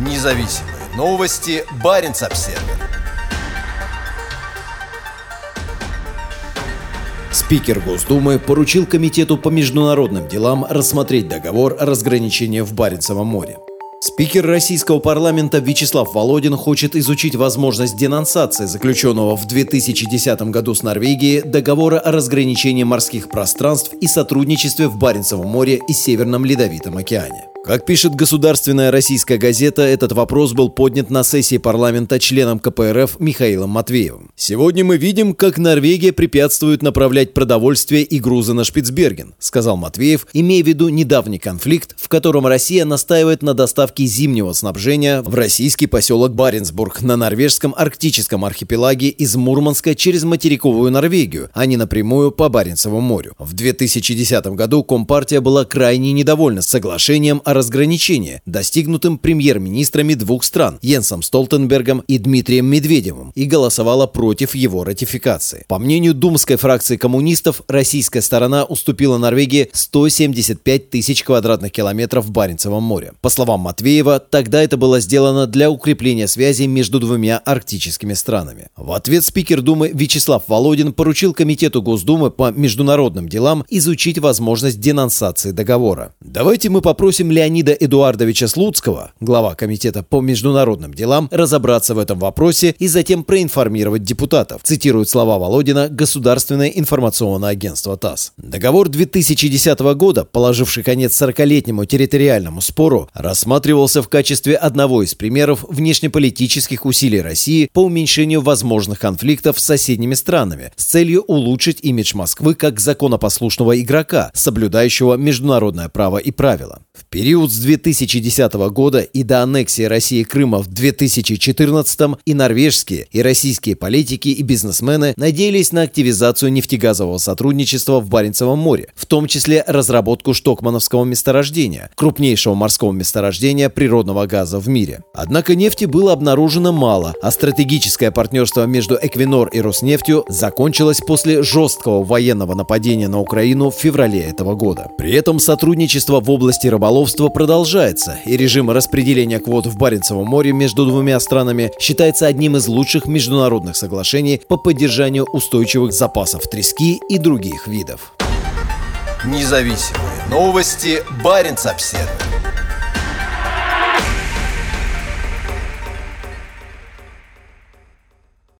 Независимые новости. Барин обсерва Спикер Госдумы поручил Комитету по международным делам рассмотреть договор о разграничении в Баренцевом море. Спикер российского парламента Вячеслав Володин хочет изучить возможность денонсации заключенного в 2010 году с Норвегией договора о разграничении морских пространств и сотрудничестве в Баренцевом море и Северном Ледовитом океане. Как пишет государственная российская газета, этот вопрос был поднят на сессии парламента членом КПРФ Михаилом Матвеевым. «Сегодня мы видим, как Норвегия препятствует направлять продовольствие и грузы на Шпицберген», сказал Матвеев, имея в виду недавний конфликт, в котором Россия настаивает на доставке зимнего снабжения в российский поселок Баренцбург на норвежском арктическом архипелаге из Мурманска через материковую Норвегию, а не напрямую по Баренцеву морю. В 2010 году Компартия была крайне недовольна соглашением разграничении, достигнутым премьер-министрами двух стран Йенсом Столтенбергом и Дмитрием Медведевым, и голосовала против его ратификации. По мнению думской фракции коммунистов, российская сторона уступила Норвегии 175 тысяч квадратных километров в Баренцевом море. По словам Матвеева, тогда это было сделано для укрепления связи между двумя арктическими странами. В ответ спикер Думы Вячеслав Володин поручил Комитету Госдумы по международным делам изучить возможность денонсации договора. Давайте мы попросим Леонида Эдуардовича Слуцкого, глава Комитета по международным делам, разобраться в этом вопросе и затем проинформировать депутатов, цитирует слова Володина Государственное информационное агентство ТАСС. Договор 2010 года, положивший конец 40-летнему территориальному спору, рассматривался в качестве одного из примеров внешнеполитических усилий России по уменьшению возможных конфликтов с соседними странами с целью улучшить имидж Москвы как законопослушного игрока, соблюдающего международное право и правила. Период с 2010 года и до аннексии России Крыма в 2014 и норвежские, и российские политики и бизнесмены надеялись на активизацию нефтегазового сотрудничества в Баренцевом море, в том числе разработку Штокмановского месторождения, крупнейшего морского месторождения природного газа в мире. Однако нефти было обнаружено мало, а стратегическое партнерство между Эквинор и Роснефтью закончилось после жесткого военного нападения на Украину в феврале этого года. При этом сотрудничество в области рыболовства продолжается, и режим распределения квот в Баренцевом море между двумя странами считается одним из лучших международных соглашений по поддержанию устойчивых запасов трески и других видов. Независимые новости. Баренц-Обседный.